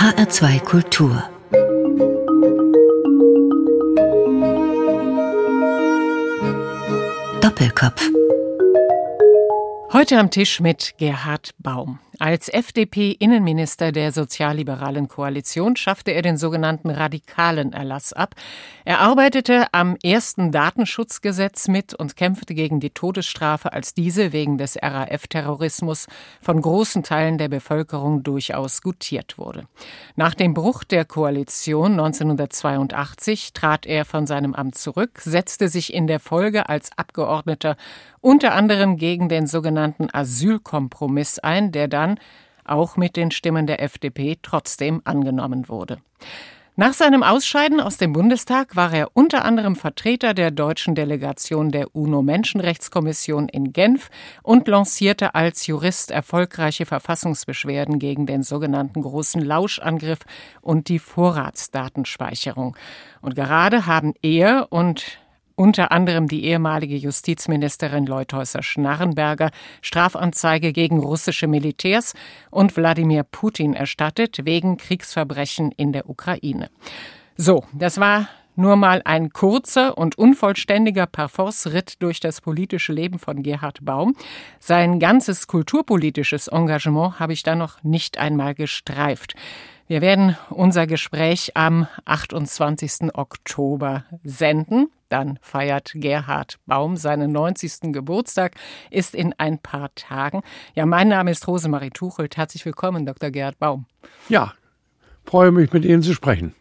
HR2 Kultur Doppelkopf Heute am Tisch mit Gerhard Baum. Als FDP-Innenminister der sozialliberalen Koalition schaffte er den sogenannten radikalen Erlass ab. Er arbeitete am ersten Datenschutzgesetz mit und kämpfte gegen die Todesstrafe, als diese wegen des RAF-Terrorismus von großen Teilen der Bevölkerung durchaus gutiert wurde. Nach dem Bruch der Koalition 1982 trat er von seinem Amt zurück, setzte sich in der Folge als Abgeordneter unter anderem gegen den sogenannten Asylkompromiss ein, der dann auch mit den Stimmen der FDP trotzdem angenommen wurde. Nach seinem Ausscheiden aus dem Bundestag war er unter anderem Vertreter der deutschen Delegation der UNO-Menschenrechtskommission in Genf und lancierte als Jurist erfolgreiche Verfassungsbeschwerden gegen den sogenannten großen Lauschangriff und die Vorratsdatenspeicherung. Und gerade haben er und unter anderem die ehemalige Justizministerin Leuthäuser-Schnarrenberger Strafanzeige gegen russische Militärs und Wladimir Putin erstattet wegen Kriegsverbrechen in der Ukraine. So, das war nur mal ein kurzer und unvollständiger Parforce-Ritt durch das politische Leben von Gerhard Baum. Sein ganzes kulturpolitisches Engagement habe ich da noch nicht einmal gestreift. Wir werden unser Gespräch am 28. Oktober senden. Dann feiert Gerhard Baum seinen 90. Geburtstag, ist in ein paar Tagen. Ja, mein Name ist Rosemarie Tuchelt. Herzlich willkommen, Dr. Gerhard Baum. Ja, freue mich, mit Ihnen zu sprechen.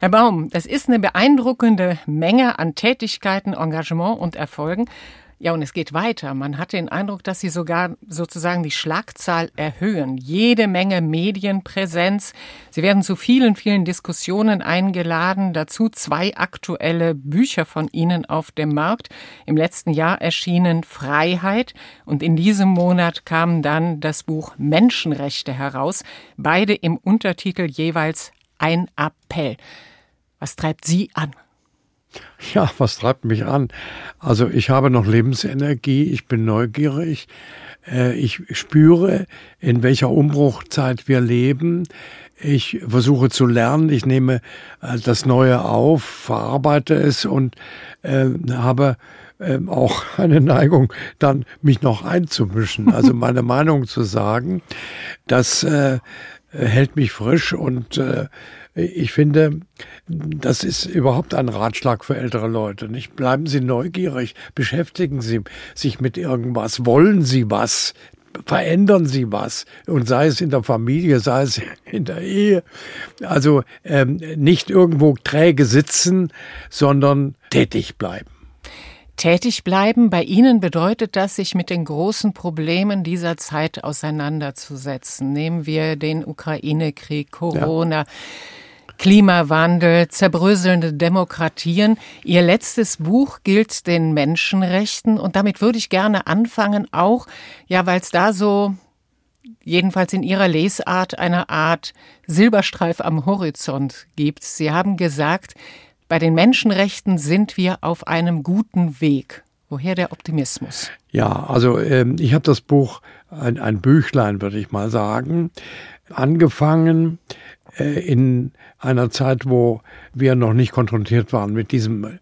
Herr Baum, das ist eine beeindruckende Menge an Tätigkeiten, Engagement und Erfolgen. Ja, und es geht weiter. Man hat den Eindruck, dass Sie sogar sozusagen die Schlagzahl erhöhen. Jede Menge Medienpräsenz. Sie werden zu vielen, vielen Diskussionen eingeladen. Dazu zwei aktuelle Bücher von Ihnen auf dem Markt. Im letzten Jahr erschienen Freiheit und in diesem Monat kam dann das Buch Menschenrechte heraus. Beide im Untertitel jeweils ein Appell. Was treibt Sie an? Ja, was treibt mich an? Also ich habe noch Lebensenergie, ich bin neugierig, äh, ich spüre, in welcher Umbruchzeit wir leben. Ich versuche zu lernen, ich nehme äh, das Neue auf, verarbeite es und äh, habe ähm, auch eine Neigung, dann mich noch einzumischen, also meine Meinung zu sagen. Das hält mich frisch und ich finde, das ist überhaupt ein Ratschlag für ältere Leute. Nicht bleiben Sie neugierig, beschäftigen Sie sich mit irgendwas, wollen Sie was, verändern Sie was und sei es in der Familie, sei es in der Ehe. Also ähm, nicht irgendwo träge sitzen, sondern tätig bleiben. Tätig bleiben bei Ihnen bedeutet das, sich mit den großen Problemen dieser Zeit auseinanderzusetzen. Nehmen wir den Ukraine-Krieg, Corona. Ja. Klimawandel, zerbröselnde Demokratien. Ihr letztes Buch gilt den Menschenrechten und damit würde ich gerne anfangen, auch, ja, weil es da so, jedenfalls in Ihrer Lesart, eine Art Silberstreif am Horizont gibt. Sie haben gesagt, bei den Menschenrechten sind wir auf einem guten Weg. Woher der Optimismus? Ja, also ähm, ich habe das Buch, ein, ein Büchlein würde ich mal sagen, angefangen äh, in einer Zeit, wo wir noch nicht konfrontiert waren mit diesem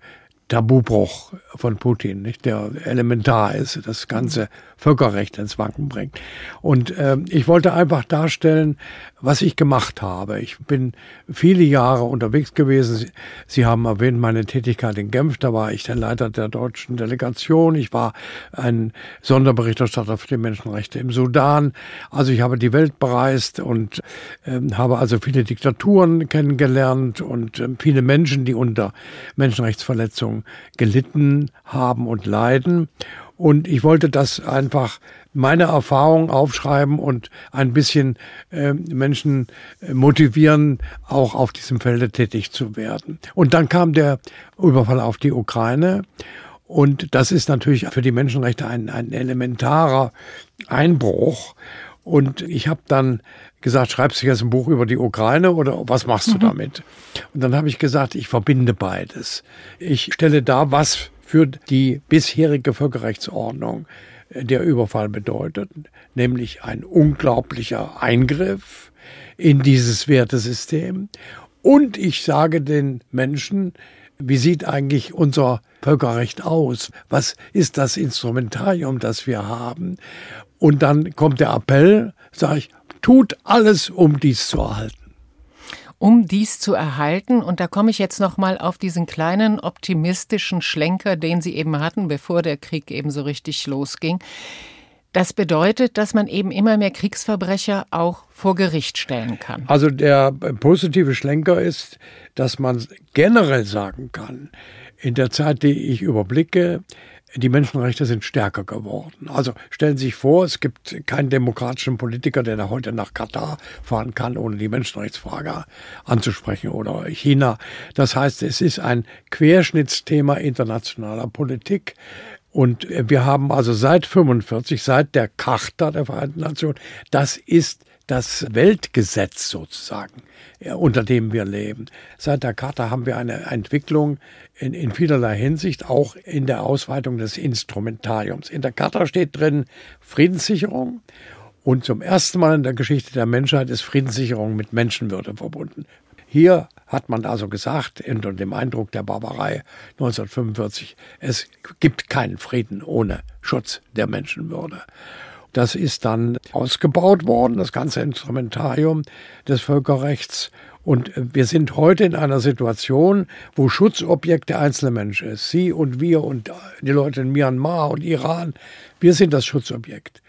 Tabubruch von Putin, nicht, der elementar ist, das ganze Völkerrecht ins Wanken bringt. Und äh, ich wollte einfach darstellen, was ich gemacht habe. Ich bin viele Jahre unterwegs gewesen. Sie haben erwähnt meine Tätigkeit in Genf. Da war ich der Leiter der deutschen Delegation. Ich war ein Sonderberichterstatter für die Menschenrechte im Sudan. Also ich habe die Welt bereist und äh, habe also viele Diktaturen kennengelernt und äh, viele Menschen, die unter Menschenrechtsverletzungen gelitten haben und leiden. Und ich wollte das einfach meine Erfahrung aufschreiben und ein bisschen äh, Menschen motivieren, auch auf diesem Felde tätig zu werden. Und dann kam der Überfall auf die Ukraine. Und das ist natürlich für die Menschenrechte ein, ein elementarer Einbruch. Und ich habe dann gesagt, schreibst du jetzt ein Buch über die Ukraine oder was machst du mhm. damit? Und dann habe ich gesagt, ich verbinde beides. Ich stelle da, was für die bisherige Völkerrechtsordnung äh, der Überfall bedeutet, nämlich ein unglaublicher Eingriff in dieses Wertesystem. Und ich sage den Menschen, wie sieht eigentlich unser Völkerrecht aus? Was ist das Instrumentarium, das wir haben? Und dann kommt der Appell, sage ich, tut alles, um dies zu erhalten um dies zu erhalten. Und da komme ich jetzt noch mal auf diesen kleinen optimistischen Schlenker, den Sie eben hatten, bevor der Krieg eben so richtig losging. Das bedeutet, dass man eben immer mehr Kriegsverbrecher auch vor Gericht stellen kann. Also der positive Schlenker ist, dass man generell sagen kann, in der Zeit, die ich überblicke, die Menschenrechte sind stärker geworden. Also stellen Sie sich vor, es gibt keinen demokratischen Politiker, der da heute nach Katar fahren kann, ohne die Menschenrechtsfrage anzusprechen oder China. Das heißt, es ist ein Querschnittsthema internationaler Politik. Und wir haben also seit 45, seit der Charta der Vereinten Nationen, das ist das Weltgesetz sozusagen, unter dem wir leben. Seit der Charta haben wir eine Entwicklung in, in vielerlei Hinsicht, auch in der Ausweitung des Instrumentariums. In der Charta steht drin Friedenssicherung und zum ersten Mal in der Geschichte der Menschheit ist Friedenssicherung mit Menschenwürde verbunden. Hier hat man also gesagt, unter dem Eindruck der Barbarei 1945, es gibt keinen Frieden ohne Schutz der Menschenwürde. Das ist dann ausgebaut worden, das ganze Instrumentarium des Völkerrechts. Und wir sind heute in einer Situation, wo Schutzobjekt der einzelne Mensch ist. Sie und wir und die Leute in Myanmar und Iran, wir sind das Schutzobjekt.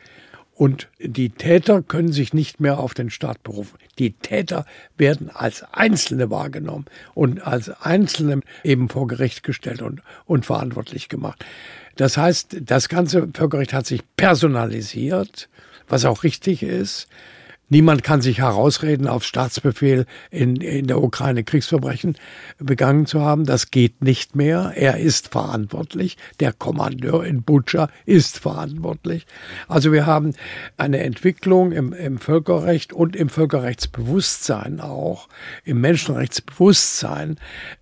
Und die Täter können sich nicht mehr auf den Staat berufen. Die Täter werden als Einzelne wahrgenommen und als Einzelne eben vor Gericht gestellt und, und verantwortlich gemacht. Das heißt, das ganze Völkerrecht hat sich personalisiert, was auch richtig ist. Niemand kann sich herausreden, auf Staatsbefehl in, in der Ukraine Kriegsverbrechen begangen zu haben. Das geht nicht mehr. Er ist verantwortlich. Der Kommandeur in Butscha ist verantwortlich. Also wir haben eine Entwicklung im, im Völkerrecht und im Völkerrechtsbewusstsein auch, im Menschenrechtsbewusstsein,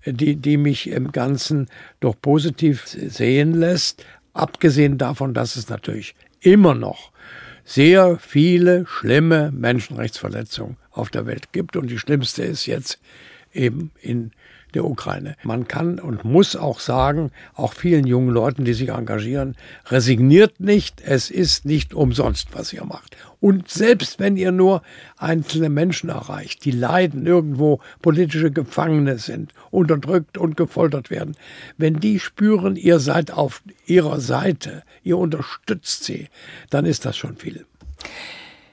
die, die mich im Ganzen doch positiv sehen lässt. Abgesehen davon, dass es natürlich immer noch sehr viele schlimme Menschenrechtsverletzungen auf der Welt gibt. Und die schlimmste ist jetzt eben in der Ukraine. Man kann und muss auch sagen, auch vielen jungen Leuten, die sich engagieren, resigniert nicht, es ist nicht umsonst, was ihr macht. Und selbst wenn ihr nur einzelne Menschen erreicht, die leiden, irgendwo politische Gefangene sind, unterdrückt und gefoltert werden, wenn die spüren, ihr seid auf ihrer Seite, ihr unterstützt sie, dann ist das schon viel.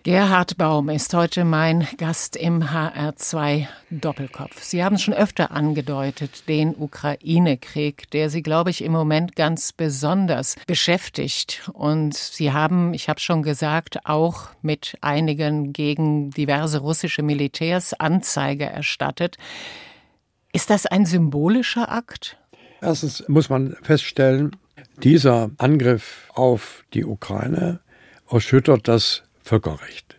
Gerhard Baum ist heute mein Gast im HR2 Doppelkopf. Sie haben es schon öfter angedeutet, den Ukraine-Krieg, der Sie, glaube ich, im Moment ganz besonders beschäftigt. Und Sie haben, ich habe schon gesagt, auch mit einigen gegen diverse russische Militärs Anzeige erstattet. Ist das ein symbolischer Akt? Erstens muss man feststellen, dieser Angriff auf die Ukraine erschüttert das Völkerrecht.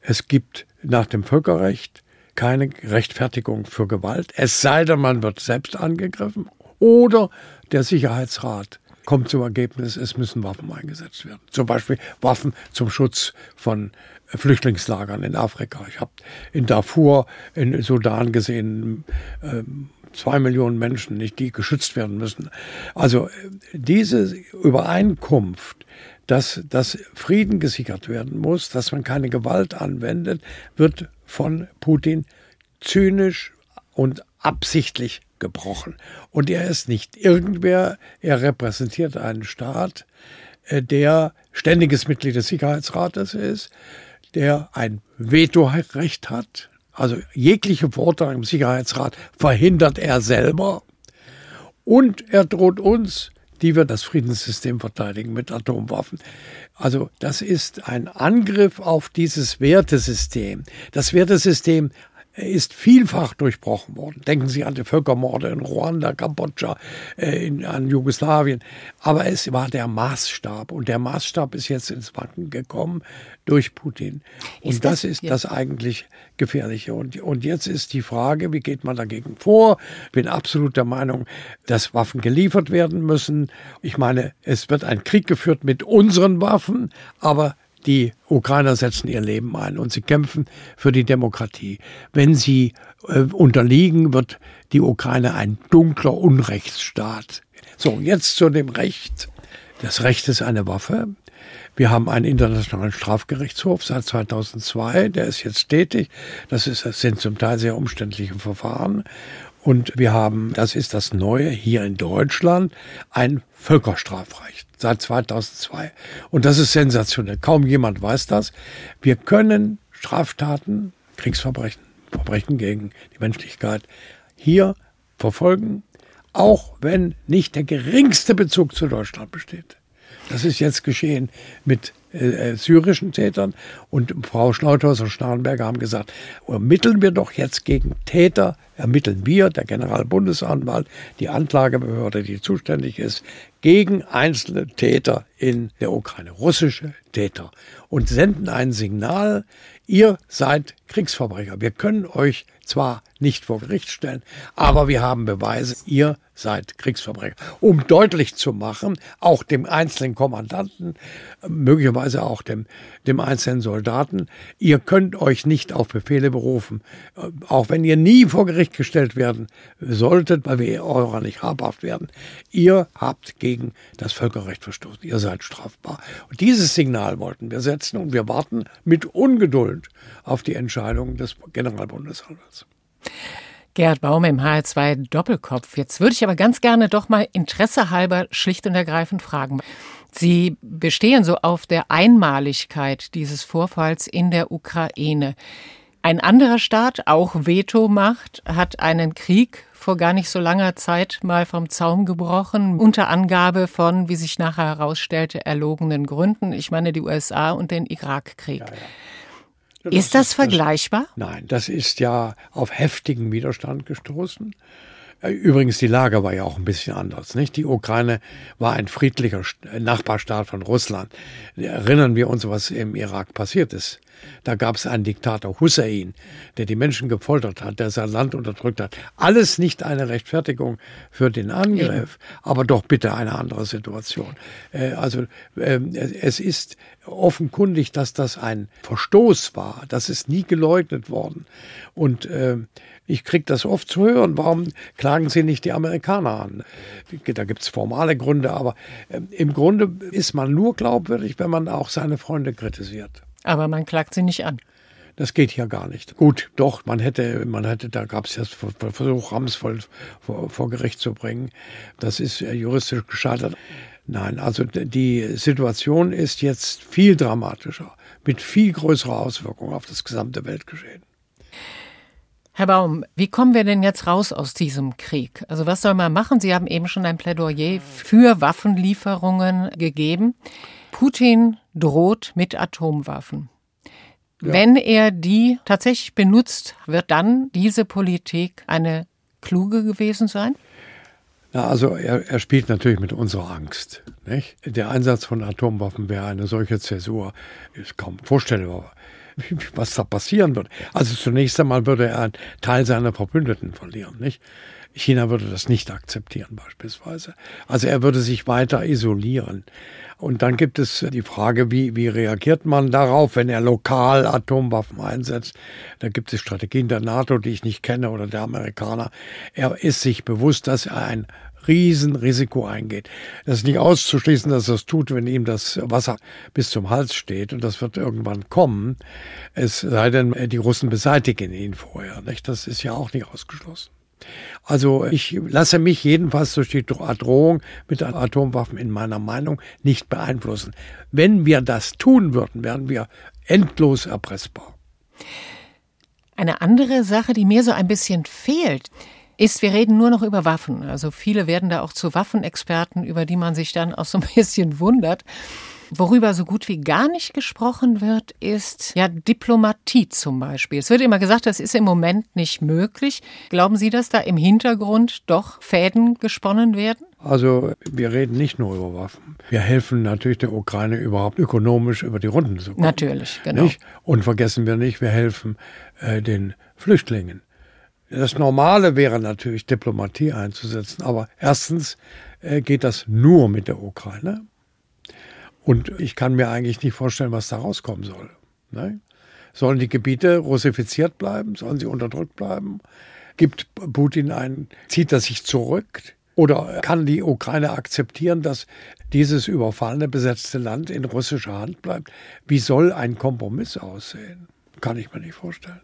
Es gibt nach dem Völkerrecht keine Rechtfertigung für Gewalt, es sei denn, man wird selbst angegriffen oder der Sicherheitsrat kommt zum Ergebnis, es müssen Waffen eingesetzt werden. Zum Beispiel Waffen zum Schutz von Flüchtlingslagern in Afrika. Ich habe in Darfur, in Sudan gesehen, ähm, zwei Millionen Menschen, die geschützt werden müssen. Also diese Übereinkunft dass, dass Frieden gesichert werden muss, dass man keine Gewalt anwendet, wird von Putin zynisch und absichtlich gebrochen. Und er ist nicht irgendwer, er repräsentiert einen Staat, äh, der ständiges Mitglied des Sicherheitsrates ist, der ein Vetorecht hat, also jegliche Verurteilung im Sicherheitsrat verhindert er selber. Und er droht uns die wird das Friedenssystem verteidigen mit Atomwaffen. Also das ist ein Angriff auf dieses Wertesystem. Das Wertesystem ist vielfach durchbrochen worden. Denken Sie an die Völkermorde in Ruanda, Kambodscha, äh, in, an Jugoslawien. Aber es war der Maßstab und der Maßstab ist jetzt ins Wanken gekommen durch Putin. Und ist das, das, ist das eigentlich Gefährliche. Und, und jetzt ist die Frage, wie geht man dagegen vor? Ich bin absolut der Meinung, dass Waffen geliefert werden müssen. Ich meine, es wird ein Krieg geführt mit unseren Waffen, aber Die Ukrainer setzen ihr Leben ein und sie kämpfen für die Demokratie. Wenn sie äh, unterliegen, wird die Ukraine ein dunkler Unrechtsstaat. So, jetzt zu dem Recht. Das Recht ist eine Waffe. Wir haben einen internationalen Strafgerichtshof seit 2002, der ist jetzt tätig. Das, ist, das sind zum Teil sehr umständliche Verfahren. Und wir haben, das ist das Neue hier in Deutschland, ein Völkerstrafrecht seit 2002. Und das ist sensationell. Kaum jemand weiß das. Wir können Straftaten, Kriegsverbrechen, Verbrechen gegen die Menschlichkeit hier verfolgen, auch wenn nicht der geringste Bezug zu Deutschland besteht. Das ist jetzt geschehen mit äh, äh syrischen Tätern und Frau Schneuthaus und Starnberger haben gesagt, ermitteln wir doch jetzt gegen Täter, ermitteln wir, der Generalbundesanwalt, die Anklagebehörde, die zuständig ist, gegen einzelne Täter in der Ukraine, russische Täter und senden ein Signal, ihr seid Kriegsverbrecher. Wir können euch zwar nicht vor Gericht stellen, aber wir haben Beweise, ihr seid Kriegsverbrecher. Um deutlich zu machen, auch dem einzelnen Kommandanten, möglicherweise auch dem, dem einzelnen Soldaten, ihr könnt euch nicht auf Befehle berufen, auch wenn ihr nie vor Gericht gestellt werden solltet, weil wir eurer nicht habhaft werden. Ihr habt gegen das Völkerrecht verstoßen. Ihr seid strafbar. Und dieses Signal wollten wir setzen und wir warten mit Ungeduld auf die Entscheidung des Generalbundesanwalts. Gerhard Baum im HR2 Doppelkopf. Jetzt würde ich aber ganz gerne doch mal interessehalber schlicht und ergreifend fragen. Sie bestehen so auf der Einmaligkeit dieses Vorfalls in der Ukraine. Ein anderer Staat, auch Vetomacht, hat einen Krieg vor gar nicht so langer Zeit mal vom Zaum gebrochen, unter Angabe von, wie sich nachher herausstellte, erlogenen Gründen. Ich meine die USA und den Irakkrieg. Ja, ja. Ist das vergleichbar? nein, das ist ja auf heftigen Widerstand gestoßen. Äh, übrigens, die Lage war ja auch ein bisschen anders. Nicht? Die Ukraine war ein friedlicher äh, Nachbarstaat von Russland. Erinnern wir uns, was im Irak passiert ist. Da gab es einen Diktator Hussein, der die Menschen gefoltert hat, der sein Land unterdrückt hat. Alles nicht eine Rechtfertigung für den Angriff, aber doch bitte eine andere Situation. Äh, also ähm, es ist offenkundig, dass das ein Verstoß war. Das ist nie geleugnet worden. Und ähm, ich kriege das oft zu hören. Warum klagen Sie nicht die Amerikaner an? Da gibt es formale Gründe, aber äh, im Grunde ist man nur glaubwürdig, wenn man auch seine Freunde kritisiert. Aber man klagt sie nicht an. Das geht hier gar nicht. Gut, doch, man hätte, man hätte, da gab es ja Versuch, Ramsvoll vor, vor Gericht zu bringen. Das ist juristisch gescheitert. Nein, also die Situation ist jetzt viel dramatischer, mit viel größerer Auswirkung auf das gesamte Weltgeschehen. Herr Baum, wie kommen wir denn jetzt raus aus diesem Krieg? Also was soll man machen? Sie haben eben schon ein Plädoyer für Waffenlieferungen gegeben. Putin droht mit Atomwaffen. Ja. Wenn er die tatsächlich benutzt, wird dann diese Politik eine kluge gewesen sein? Na, also er, er spielt natürlich mit unserer Angst. Nicht? Der Einsatz von Atomwaffen wäre eine solche Zäsur, ist kaum vorstellbar was da passieren wird. Also zunächst einmal würde er einen Teil seiner Verbündeten verlieren, nicht? China würde das nicht akzeptieren beispielsweise. Also er würde sich weiter isolieren. Und dann gibt es die Frage, wie, wie reagiert man darauf, wenn er lokal Atomwaffen einsetzt? Da gibt es Strategien der NATO, die ich nicht kenne, oder der Amerikaner. Er ist sich bewusst, dass er ein Riesenrisiko eingeht. Das ist nicht auszuschließen, dass er es tut, wenn ihm das Wasser bis zum Hals steht. Und das wird irgendwann kommen. Es sei denn, die Russen beseitigen ihn vorher. Nicht? Das ist ja auch nicht ausgeschlossen. Also ich lasse mich jedenfalls durch die Drohung mit Atomwaffen in meiner Meinung nicht beeinflussen. Wenn wir das tun würden, wären wir endlos erpressbar. Eine andere Sache, die mir so ein bisschen fehlt, ist, wir reden nur noch über Waffen. Also viele werden da auch zu Waffenexperten, über die man sich dann auch so ein bisschen wundert. Worüber so gut wie gar nicht gesprochen wird, ist ja Diplomatie zum Beispiel. Es wird immer gesagt, das ist im Moment nicht möglich. Glauben Sie, dass da im Hintergrund doch Fäden gesponnen werden? Also wir reden nicht nur über Waffen. Wir helfen natürlich der Ukraine überhaupt ökonomisch über die Runden zu kommen. Natürlich, genau. Nicht? Und vergessen wir nicht, wir helfen äh, den Flüchtlingen. Das Normale wäre natürlich, Diplomatie einzusetzen. Aber erstens äh, geht das nur mit der Ukraine. Und ich kann mir eigentlich nicht vorstellen, was da rauskommen soll. Ne? Sollen die Gebiete russifiziert bleiben? Sollen sie unterdrückt bleiben? Gibt Putin ein, zieht er sich zurück? Oder kann die Ukraine akzeptieren, dass dieses überfallene, besetzte Land in russischer Hand bleibt? Wie soll ein Kompromiss aussehen? Kann ich mir nicht vorstellen.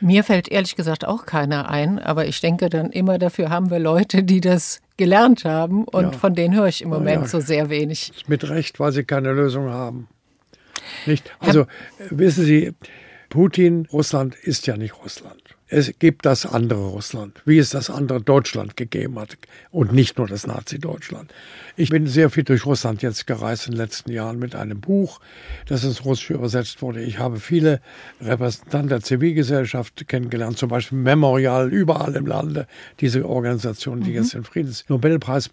Mir fällt ehrlich gesagt auch keiner ein, aber ich denke dann immer, dafür haben wir Leute, die das gelernt haben und ja. von denen höre ich im Moment ja, so sehr wenig. Mit Recht, weil sie keine Lösung haben. Nicht? Also wissen Sie, Putin, Russland ist ja nicht Russland. Es gibt das andere Russland, wie es das andere Deutschland gegeben hat und nicht nur das Nazi-Deutschland. Ich bin sehr viel durch Russland jetzt gereist in den letzten Jahren mit einem Buch, das ins Russische übersetzt wurde. Ich habe viele Repräsentanten der Zivilgesellschaft kennengelernt, zum Beispiel Memorial überall im Lande, diese Organisation, die mhm. jetzt den Friedensnobelpreis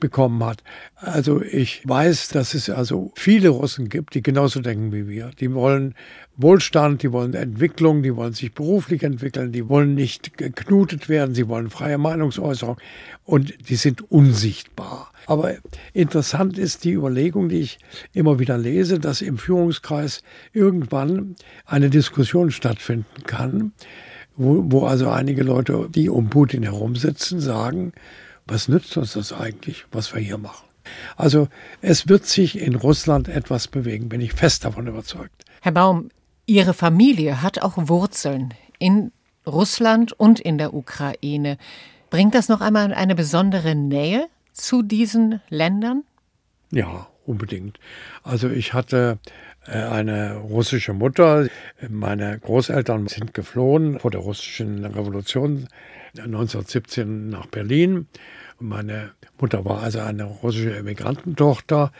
bekommen hat. Also ich weiß, dass es also viele Russen gibt, die genauso denken wie wir. Die wollen Wohlstand, die wollen Entwicklung, die wollen sich beruflich entwickeln, die wollen nicht geknutet werden, sie wollen freie Meinungsäußerung und die sind unsichtbar. Aber interessant ist die Überlegung, die ich immer wieder lese, dass im Führungskreis irgendwann eine Diskussion stattfinden kann, wo, wo also einige Leute, die um Putin herum sitzen, sagen, was nützt uns das eigentlich, was wir hier machen? Also es wird sich in Russland etwas bewegen, bin ich fest davon überzeugt. Herr Baum, Ihre Familie hat auch Wurzeln in Russland und in der Ukraine. Bringt das noch einmal eine besondere Nähe zu diesen Ländern? Ja, unbedingt. Also ich hatte äh, eine russische Mutter. Meine Großeltern sind geflohen vor der russischen Revolution 1917 nach Berlin. Meine Mutter war also eine russische Emigrantentochter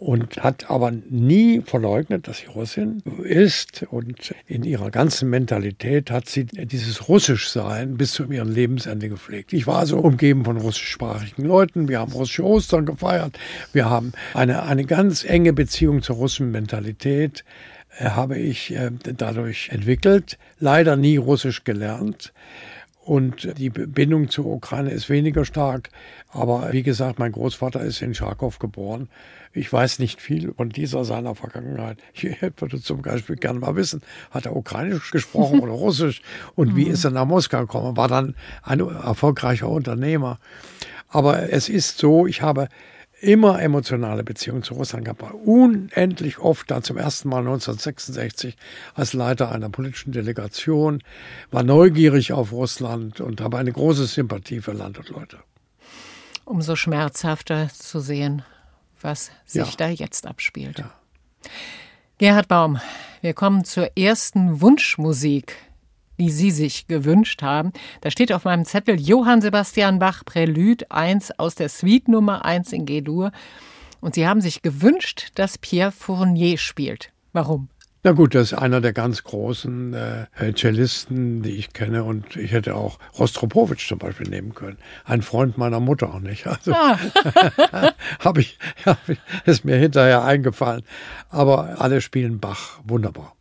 und hat aber nie verleugnet, dass sie Russin ist. Und in ihrer ganzen Mentalität hat sie dieses Russischsein bis zu ihrem Lebensende gepflegt. Ich war so umgeben von russischsprachigen Leuten. Wir haben russische Ostern gefeiert. Wir haben eine, eine ganz enge Beziehung zur russischen Mentalität äh, habe ich äh, dadurch entwickelt. Leider nie Russisch gelernt. Und die Bindung zur Ukraine ist weniger stark. Aber wie gesagt, mein Großvater ist in Charkow geboren. Ich weiß nicht viel von dieser seiner Vergangenheit. Ich würde zum Beispiel gerne mal wissen, hat er Ukrainisch gesprochen oder Russisch? Und wie mhm. ist er nach Moskau gekommen? War dann ein erfolgreicher Unternehmer. Aber es ist so, ich habe immer emotionale Beziehungen zu Russland gehabt. Unendlich oft, da zum ersten Mal 1966 als Leiter einer politischen Delegation, war neugierig auf Russland und habe eine große Sympathie für Land und Leute. Umso schmerzhafter zu sehen, was sich ja. da jetzt abspielt. Ja. Gerhard Baum, wir kommen zur ersten Wunschmusik die Sie sich gewünscht haben. Da steht auf meinem Zettel Johann Sebastian Bach Prälude 1 aus der Suite Nummer 1 in G-Dur. Und Sie haben sich gewünscht, dass Pierre Fournier spielt. Warum? Na gut, das ist einer der ganz großen äh, Cellisten, die ich kenne. Und ich hätte auch Rostropowitsch zum Beispiel nehmen können. Ein Freund meiner Mutter, nicht? Also ah. habe ich, hab ich, ist mir hinterher eingefallen. Aber alle spielen Bach wunderbar.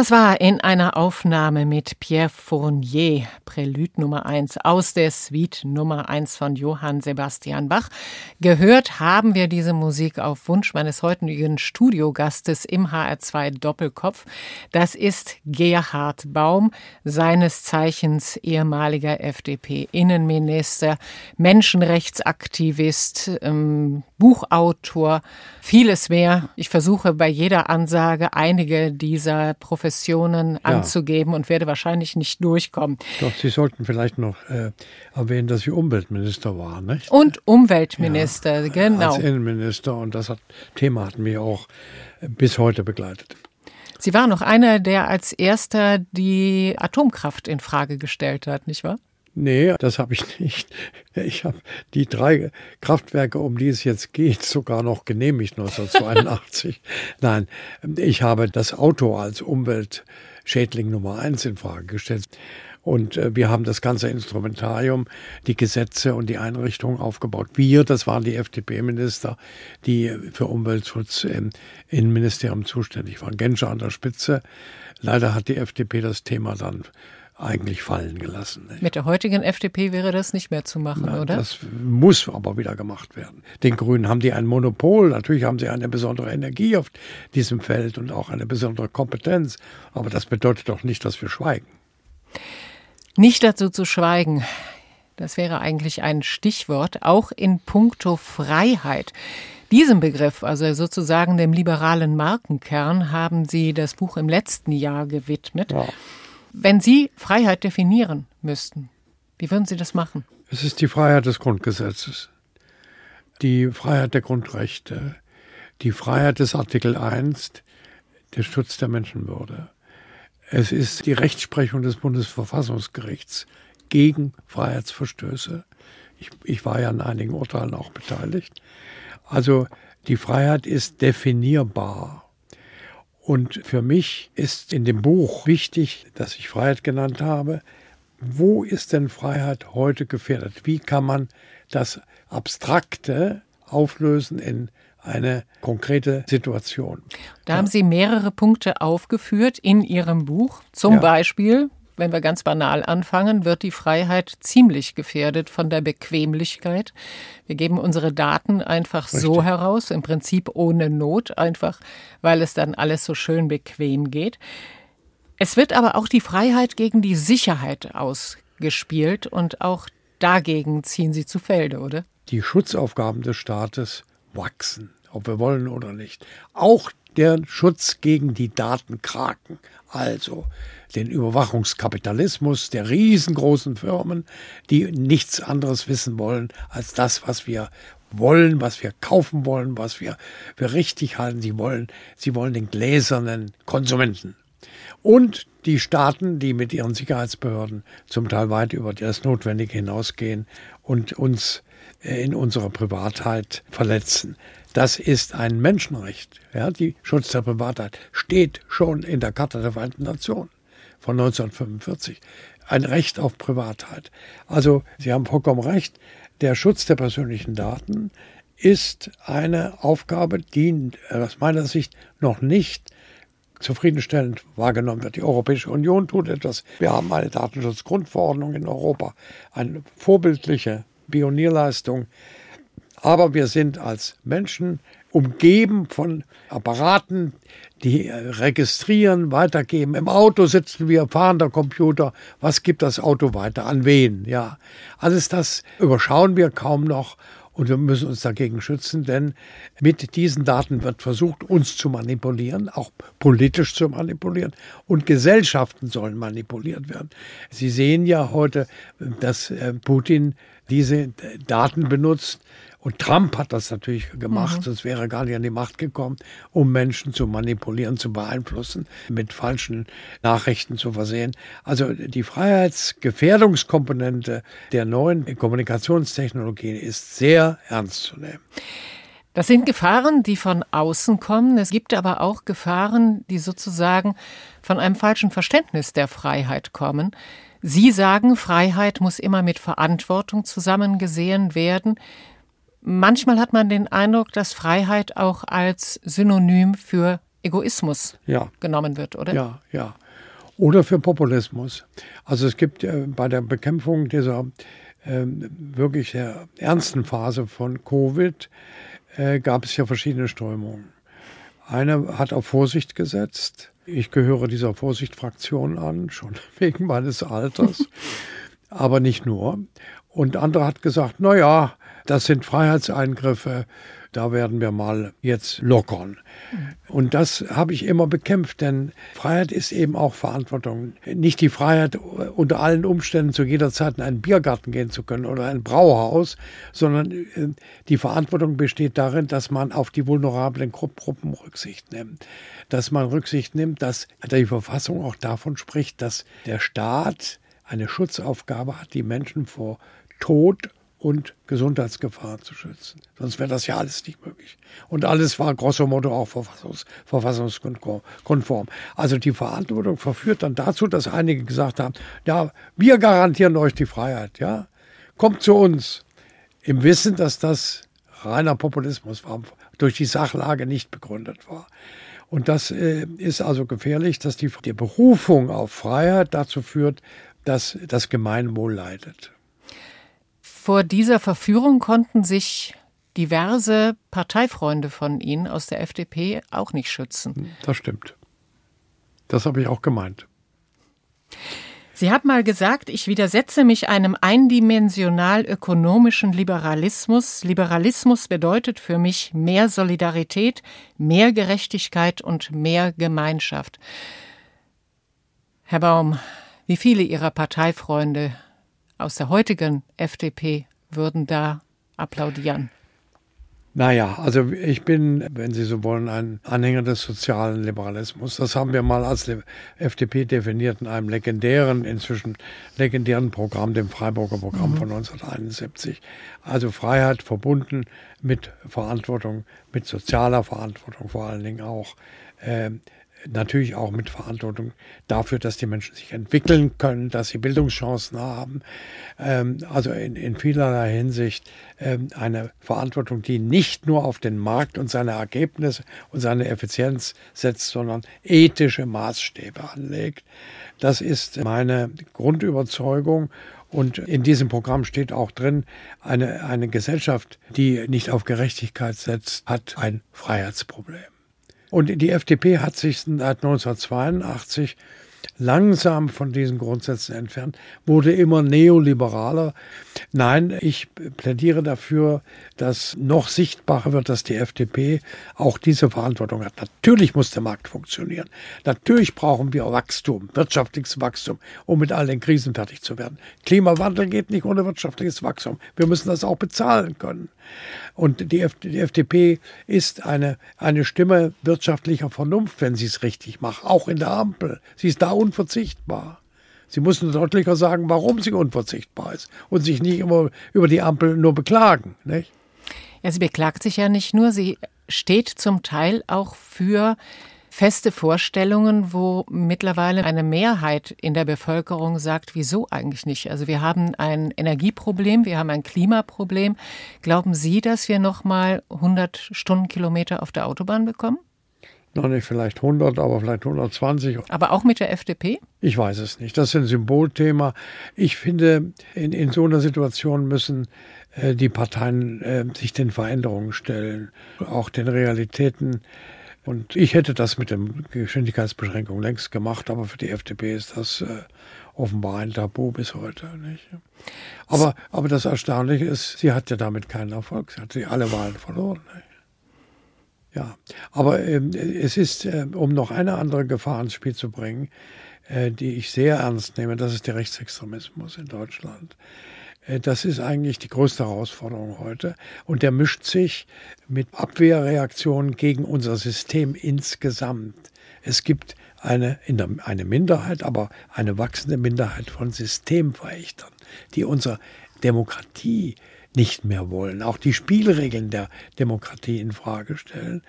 Das war in einer Aufnahme mit Pierre Fournier, Prälude Nummer 1 aus der Suite Nummer 1 von Johann Sebastian Bach. Gehört haben wir diese Musik auf Wunsch meines heutigen Studiogastes im HR2 Doppelkopf. Das ist Gerhard Baum, seines Zeichens ehemaliger FDP-Innenminister, Menschenrechtsaktivist, ähm, Buchautor, vieles mehr. Ich versuche bei jeder Ansage einige dieser Professionen ja. anzugeben und werde wahrscheinlich nicht durchkommen. Doch, Sie sollten vielleicht noch äh, erwähnen, dass Sie Umweltminister waren, nicht? Und Umweltminister, ja, genau. Als Innenminister und das hat, Thema hat mich auch äh, bis heute begleitet. Sie waren noch einer, der als erster die Atomkraft in Frage gestellt hat, nicht wahr? Nee, das habe ich nicht. Ich habe die drei Kraftwerke, um die es jetzt geht, sogar noch genehmigt 1982. Nein, ich habe das Auto als Umweltschädling Nummer eins in Frage gestellt. Und äh, wir haben das ganze Instrumentarium, die Gesetze und die Einrichtungen aufgebaut. Wir, das waren die FDP-Minister, die für Umweltschutz im Innenministerium zuständig waren. Genscher an der Spitze. Leider hat die FDP das Thema dann eigentlich fallen gelassen. Mit der heutigen FDP wäre das nicht mehr zu machen, Na, oder? Das muss aber wieder gemacht werden. Den Grünen haben die ein Monopol. Natürlich haben sie eine besondere Energie auf diesem Feld und auch eine besondere Kompetenz. Aber das bedeutet doch nicht, dass wir schweigen. Nicht dazu zu schweigen. Das wäre eigentlich ein Stichwort, auch in puncto Freiheit. Diesem Begriff, also sozusagen dem liberalen Markenkern, haben Sie das Buch im letzten Jahr gewidmet. Ja. Wenn Sie Freiheit definieren müssten, wie würden Sie das machen? Es ist die Freiheit des Grundgesetzes, die Freiheit der Grundrechte, die Freiheit des Artikel 1, der Schutz der Menschenwürde. Es ist die Rechtsprechung des Bundesverfassungsgerichts gegen Freiheitsverstöße. Ich, ich war ja an einigen Urteilen auch beteiligt. Also die Freiheit ist definierbar. Und für mich ist in dem Buch wichtig, das ich Freiheit genannt habe, wo ist denn Freiheit heute gefährdet? Wie kann man das Abstrakte auflösen in eine konkrete Situation? Da ja. haben Sie mehrere Punkte aufgeführt in Ihrem Buch. Zum ja. Beispiel wenn wir ganz banal anfangen, wird die Freiheit ziemlich gefährdet von der Bequemlichkeit. Wir geben unsere Daten einfach Richtig. so heraus, im Prinzip ohne Not, einfach weil es dann alles so schön bequem geht. Es wird aber auch die Freiheit gegen die Sicherheit ausgespielt und auch dagegen ziehen Sie zu Felde, oder? Die Schutzaufgaben des Staates wachsen, ob wir wollen oder nicht. Auch der Schutz gegen die Datenkraken, also den Überwachungskapitalismus der riesengroßen Firmen, die nichts anderes wissen wollen als das, was wir wollen, was wir kaufen wollen, was wir für richtig halten. Sie wollen, sie wollen den gläsernen Konsumenten. Und die Staaten, die mit ihren Sicherheitsbehörden zum Teil weit über das Notwendige hinausgehen und uns in unserer Privatheit verletzen. Das ist ein Menschenrecht. Ja, die Schutz der Privatheit steht schon in der Charta der Vereinten Nationen von 1945. Ein Recht auf Privatheit. Also, Sie haben vollkommen recht, der Schutz der persönlichen Daten ist eine Aufgabe, die aus meiner Sicht noch nicht zufriedenstellend wahrgenommen wird. Die Europäische Union tut etwas. Wir haben eine Datenschutzgrundverordnung in Europa, eine vorbildliche Pionierleistung. Aber wir sind als Menschen umgeben von Apparaten, die registrieren, weitergeben. Im Auto sitzen wir, fahren der Computer. Was gibt das Auto weiter? An wen? Ja. Alles das überschauen wir kaum noch. Und wir müssen uns dagegen schützen, denn mit diesen Daten wird versucht, uns zu manipulieren, auch politisch zu manipulieren. Und Gesellschaften sollen manipuliert werden. Sie sehen ja heute, dass äh, Putin diese Daten benutzt, und Trump hat das natürlich gemacht, mhm. sonst wäre er gar nicht an die Macht gekommen, um Menschen zu manipulieren, zu beeinflussen, mit falschen Nachrichten zu versehen. Also die Freiheitsgefährdungskomponente der neuen Kommunikationstechnologien ist sehr ernst zu nehmen. Das sind Gefahren, die von außen kommen. Es gibt aber auch Gefahren, die sozusagen von einem falschen Verständnis der Freiheit kommen. Sie sagen, Freiheit muss immer mit Verantwortung zusammengesehen werden. Manchmal hat man den Eindruck, dass Freiheit auch als Synonym für Egoismus ja. genommen wird, oder? Ja, ja. Oder für Populismus. Also es gibt äh, bei der Bekämpfung dieser äh, wirklich sehr ernsten Phase von Covid äh, gab es ja verschiedene Strömungen. Eine hat auf Vorsicht gesetzt. Ich gehöre dieser Vorsichtfraktion an, schon wegen meines Alters, aber nicht nur. Und andere hat gesagt, na ja, das sind Freiheitseingriffe, da werden wir mal jetzt lockern. Und das habe ich immer bekämpft, denn Freiheit ist eben auch Verantwortung. Nicht die Freiheit, unter allen Umständen zu jeder Zeit in einen Biergarten gehen zu können oder ein Brauhaus, sondern äh, die Verantwortung besteht darin, dass man auf die vulnerablen Gruppen Rücksicht nimmt. Dass man Rücksicht nimmt, dass die Verfassung auch davon spricht, dass der Staat eine Schutzaufgabe hat, die Menschen vor Tod und Gesundheitsgefahren zu schützen. Sonst wäre das ja alles nicht möglich. Und alles war grosso modo auch verfassungs verfassungskonform. Also die Verantwortung verführt dann dazu, dass einige gesagt haben, ja, wir garantieren euch die Freiheit, ja. Kommt zu uns. Im Wissen, dass das reiner Populismus war, durch die Sachlage nicht begründet war. Und das äh, ist also gefährlich, dass die, die Berufung auf Freiheit dazu führt, dass das Gemeinwohl leidet. Vor dieser Verführung konnten sich diverse Parteifreunde von Ihnen aus der FDP auch nicht schützen. Das stimmt. Das habe ich auch gemeint. Sie haben mal gesagt, ich widersetze mich einem eindimensional ökonomischen Liberalismus. Liberalismus bedeutet für mich mehr Solidarität, mehr Gerechtigkeit und mehr Gemeinschaft. Herr Baum, wie viele Ihrer Parteifreunde aus der heutigen FDP würden da applaudieren? Naja, also ich bin, wenn Sie so wollen, ein Anhänger des sozialen Liberalismus. Das haben wir mal als FDP definiert in einem legendären, inzwischen legendären Programm, dem Freiburger Programm mhm. von 1971. Also Freiheit verbunden mit Verantwortung, mit sozialer Verantwortung vor allen Dingen auch. Ähm, natürlich auch mit Verantwortung dafür, dass die Menschen sich entwickeln können, dass sie Bildungschancen haben. Ähm, also in, in vielerlei Hinsicht ähm, eine Verantwortung, die nicht nur auf den Markt und seine Ergebnisse und seine Effizienz setzt, sondern ethische Maßstäbe anlegt. Das ist meine Grundüberzeugung. Und in diesem Programm steht auch drin, eine, eine Gesellschaft, die nicht auf Gerechtigkeit setzt, hat ein Freiheitsproblem. Und die FDP hat sich seit 1982 langsam von diesen Grundsätzen entfernt, wurde immer neoliberaler. Nein, ich plädiere dafür, dass noch sichtbarer wird, dass die FDP auch diese Verantwortung hat. Natürlich muss der Markt funktionieren. Natürlich brauchen wir Wachstum, wirtschaftliches Wachstum, um mit all den Krisen fertig zu werden. Klimawandel geht nicht ohne wirtschaftliches Wachstum. Wir müssen das auch bezahlen können. Und die, FDP ist eine, eine Stimme wirtschaftlicher Vernunft, wenn sie es richtig macht, auch in der Ampel. Sie ist da unverzichtbar. Sie müssen deutlicher sagen, warum sie unverzichtbar ist und sich nicht immer über die Ampel nur beklagen. Nicht? Ja, sie beklagt sich ja nicht nur, sie steht zum Teil auch für feste Vorstellungen, wo mittlerweile eine Mehrheit in der Bevölkerung sagt, wieso eigentlich nicht? Also wir haben ein Energieproblem, wir haben ein Klimaproblem. Glauben Sie, dass wir noch mal 100 Stundenkilometer auf der Autobahn bekommen? Noch nicht vielleicht 100, aber vielleicht 120. Aber auch mit der FDP? Ich weiß es nicht. Das ist ein Symbolthema. Ich finde, in, in so einer Situation müssen äh, die Parteien äh, sich den Veränderungen stellen, auch den Realitäten. Und ich hätte das mit der Geschwindigkeitsbeschränkung längst gemacht, aber für die FDP ist das äh, offenbar ein Tabu bis heute. Nicht? Aber, aber das Erstaunliche ist, sie hat ja damit keinen Erfolg. Sie hat sie alle Wahlen verloren. Nicht? Ja, aber ähm, es ist, äh, um noch eine andere Gefahr ins Spiel zu bringen, äh, die ich sehr ernst nehme, das ist der Rechtsextremismus in Deutschland. Äh, das ist eigentlich die größte Herausforderung heute. Und der mischt sich mit Abwehrreaktionen gegen unser System insgesamt. Es gibt eine, eine Minderheit, aber eine wachsende Minderheit von Systemverächtern, die unsere Demokratie nicht mehr wollen, auch die Spielregeln der Demokratie in Frage stellen.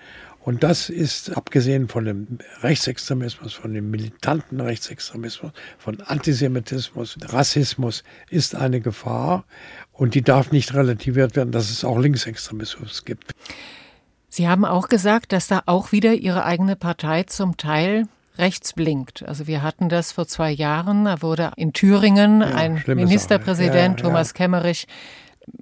Und das ist, abgesehen von dem Rechtsextremismus, von dem militanten Rechtsextremismus, von Antisemitismus, Rassismus, ist eine Gefahr. Und die darf nicht relativiert werden, dass es auch Linksextremismus gibt. Sie haben auch gesagt, dass da auch wieder Ihre eigene Partei zum Teil rechts blinkt. Also wir hatten das vor zwei Jahren, da wurde in Thüringen ja, ein Ministerpräsident, ja, Thomas ja. Kemmerich,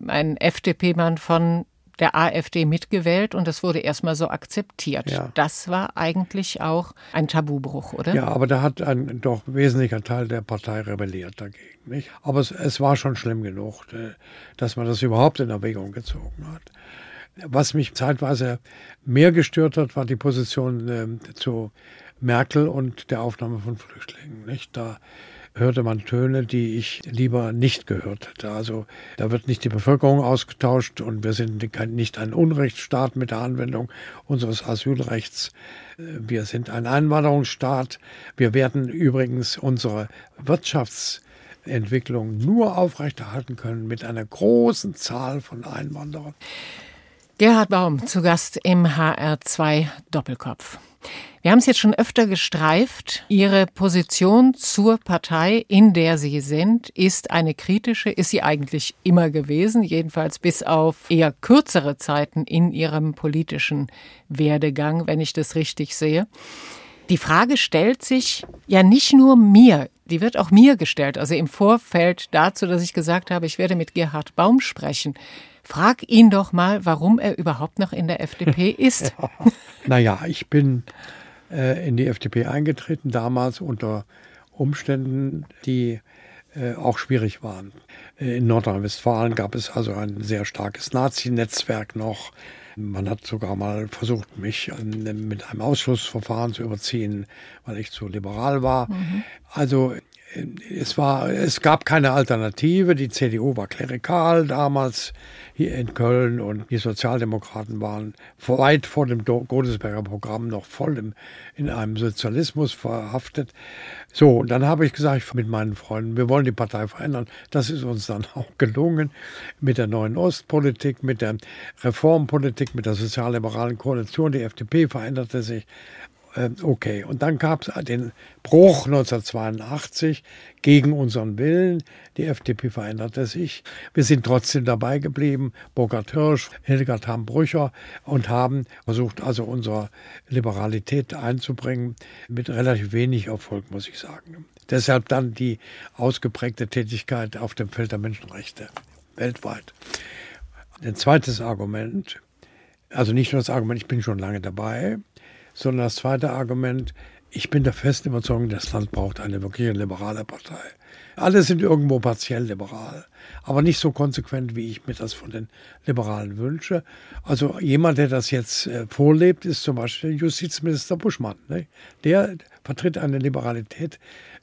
ein FDP-Mann von der AfD mitgewählt und das wurde erstmal so akzeptiert. Ja. Das war eigentlich auch ein Tabubruch, oder? Ja, aber da hat ein doch wesentlicher Teil der Partei rebelliert dagegen. Nicht? Aber es, es war schon schlimm genug, äh, dass man das überhaupt in Erwägung gezogen hat. Was mich zeitweise mehr gestört hat, war die Position äh, zu Merkel und der Aufnahme von Flüchtlingen. Nicht? Da hörte man Töne, die ich lieber nicht gehört hätte. Also da wird nicht die Bevölkerung ausgetauscht und wir sind nicht ein Unrechtsstaat mit der Anwendung unseres Asylrechts. Wir sind ein Einwanderungsstaat. Wir werden übrigens unsere Wirtschaftsentwicklung nur aufrechterhalten können mit einer großen Zahl von Einwanderern. Gerhard Baum zu Gast im HR2 Doppelkopf. Wir haben es jetzt schon öfter gestreift. Ihre Position zur Partei, in der Sie sind, ist eine kritische, ist sie eigentlich immer gewesen, jedenfalls bis auf eher kürzere Zeiten in Ihrem politischen Werdegang, wenn ich das richtig sehe. Die Frage stellt sich ja nicht nur mir, die wird auch mir gestellt, also im Vorfeld dazu, dass ich gesagt habe, ich werde mit Gerhard Baum sprechen. Frag ihn doch mal, warum er überhaupt noch in der FDP ist. ja. Naja, ich bin äh, in die FDP eingetreten, damals unter Umständen, die äh, auch schwierig waren. Äh, in Nordrhein-Westfalen gab es also ein sehr starkes Nazi-Netzwerk noch. Man hat sogar mal versucht, mich mit einem Ausschussverfahren zu überziehen, weil ich zu liberal war. Mhm. Also es war, es gab keine Alternative. Die CDU war klerikal damals hier in Köln und die Sozialdemokraten waren weit vor dem Godesberger Programm noch voll im, in einem Sozialismus verhaftet. So, und dann habe ich gesagt mit meinen Freunden, wir wollen die Partei verändern. Das ist uns dann auch gelungen mit der neuen Ostpolitik, mit der Reformpolitik, mit der sozialliberalen Koalition. Die FDP veränderte sich okay. Und dann gab es den Bruch 1982 gegen unseren Willen. Die FDP veränderte sich. Wir sind trotzdem dabei geblieben. Burkhard Hirsch, Hildegard Hamm-Brücher und haben versucht, also unsere Liberalität einzubringen. Mit relativ wenig Erfolg, muss ich sagen. Deshalb dann die ausgeprägte Tätigkeit auf dem Feld der Menschenrechte weltweit. Ein zweites Argument, also nicht nur das Argument, ich bin schon lange dabei, sondern das zweite Argument, ich bin der festen Überzeugung, das Land braucht eine wirklich liberale Partei. Alle sind irgendwo partiell liberal, aber nicht so konsequent, wie ich mir das von den Liberalen wünsche. Also jemand, der das jetzt äh, vorlebt, ist zum Beispiel Justizminister Buschmann. Ne? Der vertritt eine Liberalität,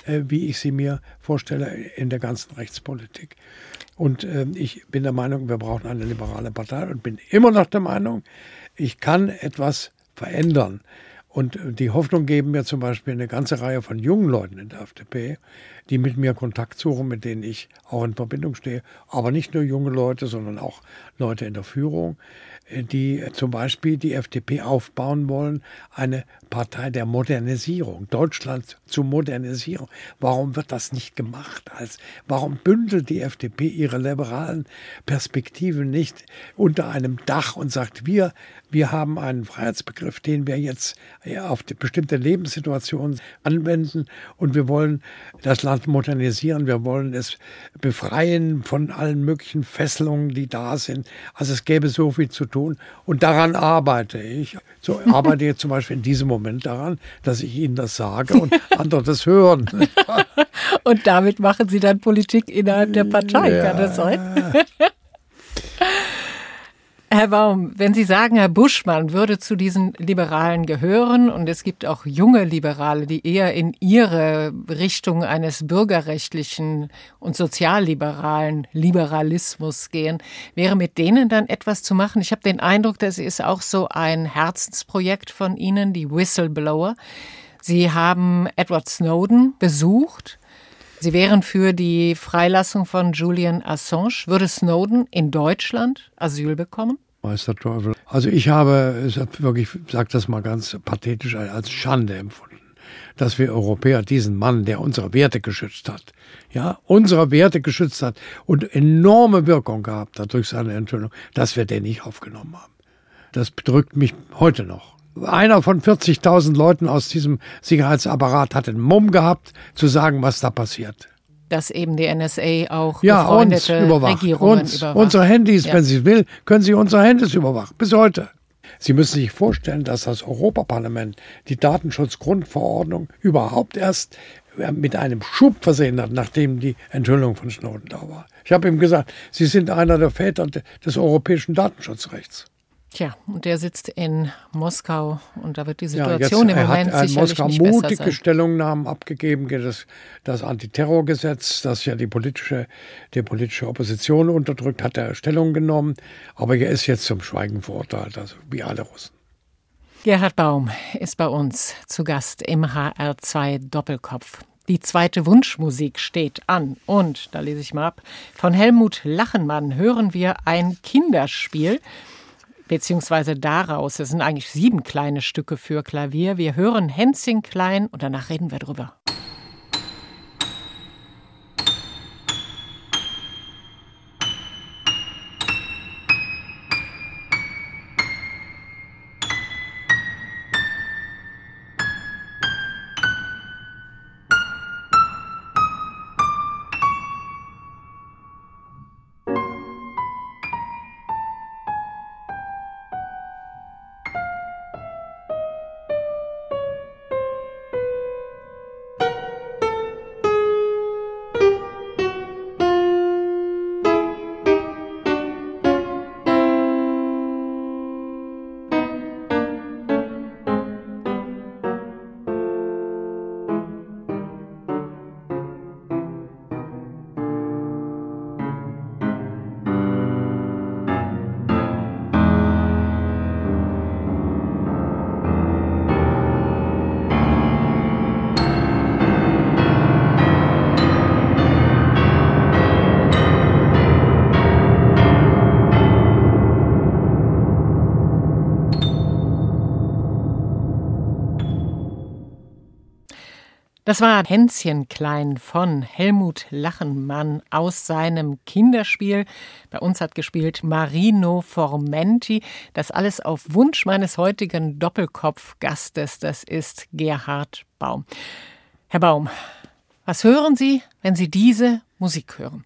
äh, wie ich sie mir vorstelle in der ganzen Rechtspolitik. Und äh, ich bin der Meinung, wir brauchen eine liberale Partei und bin immer noch der Meinung, ich kann etwas verändern. Und die Hoffnung geben mir zum Beispiel eine ganze Reihe von jungen Leuten in der FDP, die mit mir Kontakt suchen, mit denen ich auch in Verbindung stehe. Aber nicht nur junge Leute, sondern auch Leute in der Führung, die zum Beispiel die FDP aufbauen wollen, eine Partei der Modernisierung, Deutschland zu modernisieren. Warum wird das nicht gemacht? Als, warum bündelt die FDP ihre liberalen Perspektiven nicht unter einem Dach und sagt, wir, wir haben einen Freiheitsbegriff, den wir jetzt auf bestimmte Lebenssituationen anwenden und wir wollen das Land modernisieren, wir wollen es befreien von allen möglichen Fesselungen, die da sind. Also es gäbe so viel zu tun und daran arbeite ich. So arbeite ich zum Beispiel in diesem Moment daran, dass ich Ihnen das sage und andere das hören. und damit machen Sie dann Politik innerhalb der Partei, ja. kann das sein? Herr Baum, wenn Sie sagen, Herr Buschmann würde zu diesen Liberalen gehören und es gibt auch junge Liberale, die eher in Ihre Richtung eines bürgerrechtlichen und sozialliberalen Liberalismus gehen, wäre mit denen dann etwas zu machen? Ich habe den Eindruck, das ist auch so ein Herzensprojekt von Ihnen, die Whistleblower. Sie haben Edward Snowden besucht. Sie wären für die Freilassung von Julian Assange. Würde Snowden in Deutschland Asyl bekommen? Meister Teufel. Also ich habe wirklich, ich sage das mal ganz pathetisch, als Schande empfunden, dass wir Europäer diesen Mann, der unsere Werte geschützt hat, ja, unsere Werte geschützt hat und enorme Wirkung gehabt hat durch seine Enthüllung, dass wir den nicht aufgenommen haben. Das bedrückt mich heute noch einer von 40.000 Leuten aus diesem Sicherheitsapparat hat den Mumm gehabt, zu sagen, was da passiert. Dass eben die NSA auch ja, uns überwacht. Regierungen uns, überwacht. Unsere Handys, ja. wenn sie will, können sie unsere Handys überwachen. Bis heute. Sie müssen sich vorstellen, dass das Europaparlament die Datenschutzgrundverordnung überhaupt erst äh, mit einem Schub versehen hat, nachdem die Enthüllung von Snowden da war. Ich habe ihm gesagt, Sie sind einer der Väter des europäischen Datenschutzrechts. Tja, und der sitzt in Moskau und da wird die Situation ja, jetzt, im Moment er hat sicherlich Moskau nicht mutige besser sein. Stellungnahmen abgegeben gegen das, das Antiterrorgesetz, das ja die politische, die politische Opposition unterdrückt, hat er Stellung genommen. Aber er ist jetzt zum Schweigen verurteilt, also wie alle Russen. Gerhard Baum ist bei uns zu Gast im HR2 Doppelkopf. Die zweite Wunschmusik steht an. Und, da lese ich mal ab, von Helmut Lachenmann hören wir ein Kinderspiel beziehungsweise daraus. Es sind eigentlich sieben kleine Stücke für Klavier. Wir hören Hänschen klein und danach reden wir drüber. Das war Hänschen Klein von Helmut Lachenmann aus seinem Kinderspiel. Bei uns hat gespielt Marino Formenti. Das alles auf Wunsch meines heutigen Doppelkopfgastes. Das ist Gerhard Baum. Herr Baum, was hören Sie, wenn Sie diese Musik hören?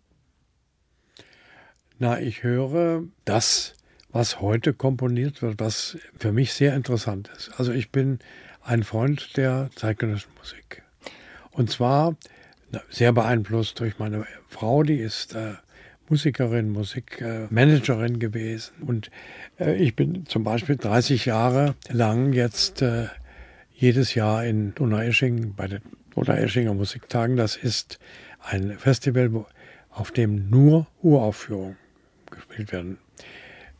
Na, ich höre das, was heute komponiert wird, was für mich sehr interessant ist. Also ich bin ein Freund der zeitgenössischen Musik. Und zwar sehr beeinflusst durch meine Frau, die ist äh, Musikerin, Musikmanagerin äh, gewesen. Und äh, ich bin zum Beispiel 30 Jahre lang jetzt äh, jedes Jahr in Donaueschingen bei den Donaueschinger Musiktagen. Das ist ein Festival, auf dem nur Uraufführungen gespielt werden.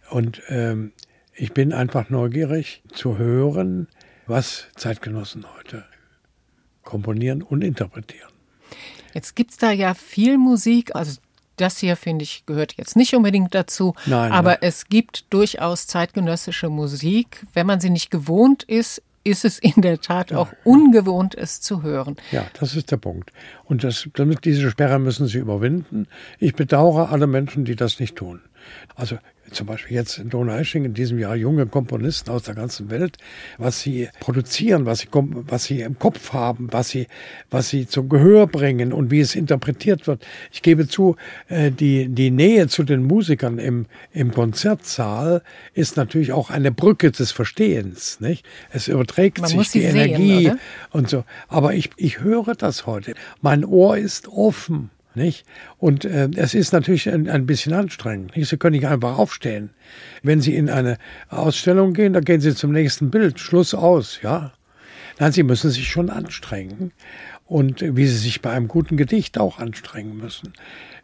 Und ähm, ich bin einfach neugierig zu hören, was Zeitgenossen heute komponieren und interpretieren. Jetzt gibt es da ja viel Musik, also Das hier, finde ich, gehört jetzt nicht unbedingt dazu. Nein, aber nein. es gibt durchaus zeitgenössische Musik. Wenn man sie nicht gewohnt ist, ist es in der Tat auch ungewohnt, es zu hören. Ja, das ist der Punkt. Und das, damit diese Sperre müssen sie überwinden. Ich bedauere alle Menschen, die das nicht tun. Also zum Beispiel jetzt in Donaueschingen in diesem Jahr junge Komponisten aus der ganzen Welt, was sie produzieren, was sie, was sie im Kopf haben, was sie, was sie zum Gehör bringen und wie es interpretiert wird. Ich gebe zu, äh, die, die Nähe zu den Musikern im, im Konzertsaal ist natürlich auch eine Brücke des Verstehens. Nicht? Es überträgt Man sich die sehen, Energie oder? und so. Aber ich, ich höre das heute. Mein Ohr ist offen. Nicht? Und äh, es ist natürlich ein, ein bisschen anstrengend. Nicht? Sie können nicht einfach aufstehen. Wenn Sie in eine Ausstellung gehen, dann gehen Sie zum nächsten Bild. Schluss aus, ja. Nein, Sie müssen sich schon anstrengen. Und äh, wie Sie sich bei einem guten Gedicht auch anstrengen müssen.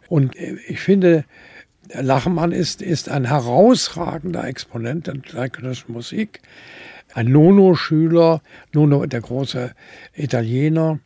Und äh, ich finde, Lachmann ist, ist ein herausragender Exponent der zeitgenössischen Musik. Ein Nono-Schüler, Nono, der große Italiener.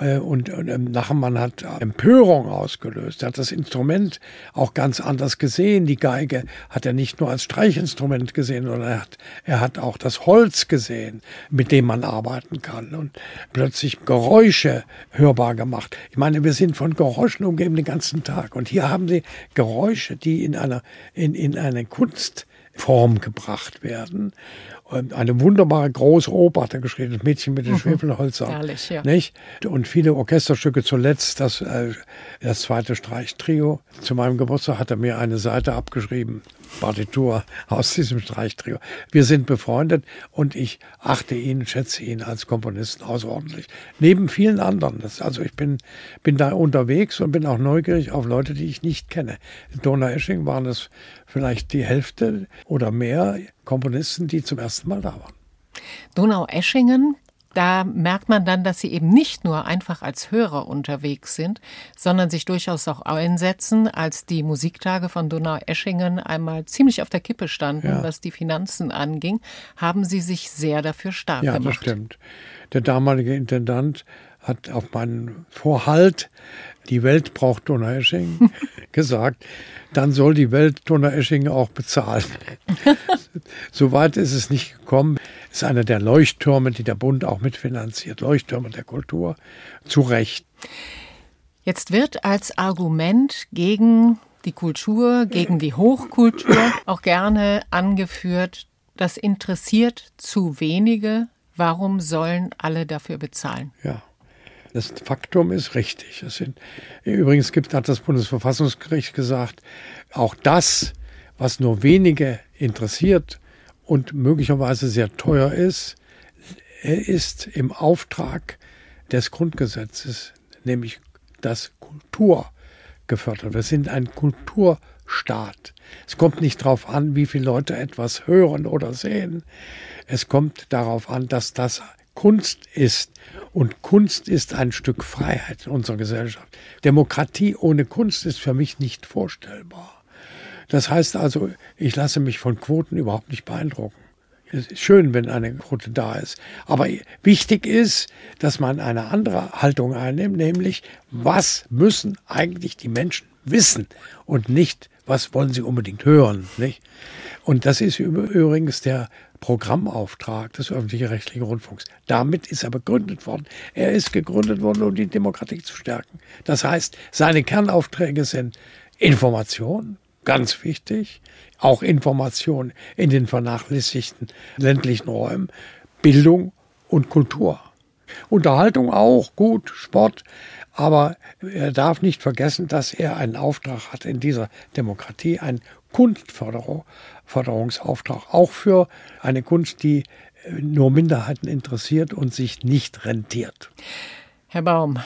Äh, Und, ähm, Lachmann hat Empörung ausgelöst. Er hat das Instrument auch ganz anders gesehen. Die Geige hat er nicht nur als Streichinstrument gesehen, sondern er hat, er hat auch das Holz gesehen, mit dem man arbeiten kann und plötzlich Geräusche hörbar gemacht. Ich meine, wir sind von Geräuschen umgeben den ganzen Tag. Und hier haben sie Geräusche, die in einer, in, in eine Kunstform gebracht werden. Und Eine wunderbare große Oper hat er geschrieben, das Mädchen mit den Schwefelhölzern. Herrlich, ja. Nicht? Und viele Orchesterstücke, zuletzt das, äh, das zweite Streichtrio. Zu meinem Geburtstag hat er mir eine Seite abgeschrieben, Partitur aus diesem Streichtrio. Wir sind befreundet und ich achte ihn, schätze ihn als Komponisten außerordentlich. Neben vielen anderen. Das, also ich bin, bin da unterwegs und bin auch neugierig auf Leute, die ich nicht kenne. In Donaueschingen waren es vielleicht die Hälfte oder mehr Komponisten, die zum ersten Mal da waren. Donaueschingen, da merkt man dann, dass sie eben nicht nur einfach als Hörer unterwegs sind, sondern sich durchaus auch einsetzen, als die Musiktage von Donaueschingen einmal ziemlich auf der Kippe standen, Ja. was die Finanzen anging, haben sie sich sehr dafür stark Ja, das gemacht. stimmt. Der damalige Intendant hat auf meinen Vorhalt, die Welt braucht Donaueschingen, gesagt, dann soll die Welt Donaueschingen auch bezahlen. Soweit ist es nicht gekommen. Ist einer der Leuchttürme, die der Bund auch mitfinanziert. Leuchttürme der Kultur. Zu Recht. Jetzt wird als Argument gegen die Kultur, gegen die Hochkultur auch gerne angeführt, das interessiert zu wenige. Warum sollen alle dafür bezahlen? Ja. Das Faktum ist richtig. Sind, übrigens gibt, hat das Bundesverfassungsgericht gesagt, auch das, was nur wenige interessiert und möglicherweise sehr teuer ist, ist im Auftrag des Grundgesetzes, nämlich dass Kultur gefördert. Wir sind ein Kulturstaat. Es kommt nicht darauf an, wie viele Leute etwas hören oder sehen. Es kommt darauf an, dass das Kunst ist. Und Kunst ist ein Stück Freiheit in unserer Gesellschaft. Demokratie ohne Kunst ist für mich nicht vorstellbar. Das heißt also, ich lasse mich von Quoten überhaupt nicht beeindrucken. Es ist schön, wenn eine Quote da ist. Aber wichtig ist, dass man eine andere Haltung einnimmt, nämlich, was müssen eigentlich die Menschen wissen und nicht, was wollen sie unbedingt hören. Nicht? Und das ist übrigens der Programmauftrag des öffentlich-rechtlichen Rundfunks. Damit ist er begründet worden. Er ist gegründet worden, um die Demokratie zu stärken. Das heißt, seine Kernaufträge sind Information, ganz wichtig, auch Information in den vernachlässigten ländlichen Räumen, Bildung und Kultur. Unterhaltung auch, gut, Sport, aber er darf nicht vergessen, dass er einen Auftrag hat in dieser Demokratie, einen Kunstförderungsauftrag, auch für eine Kunst, die nur Minderheiten interessiert und sich nicht rentiert. Herr Baum,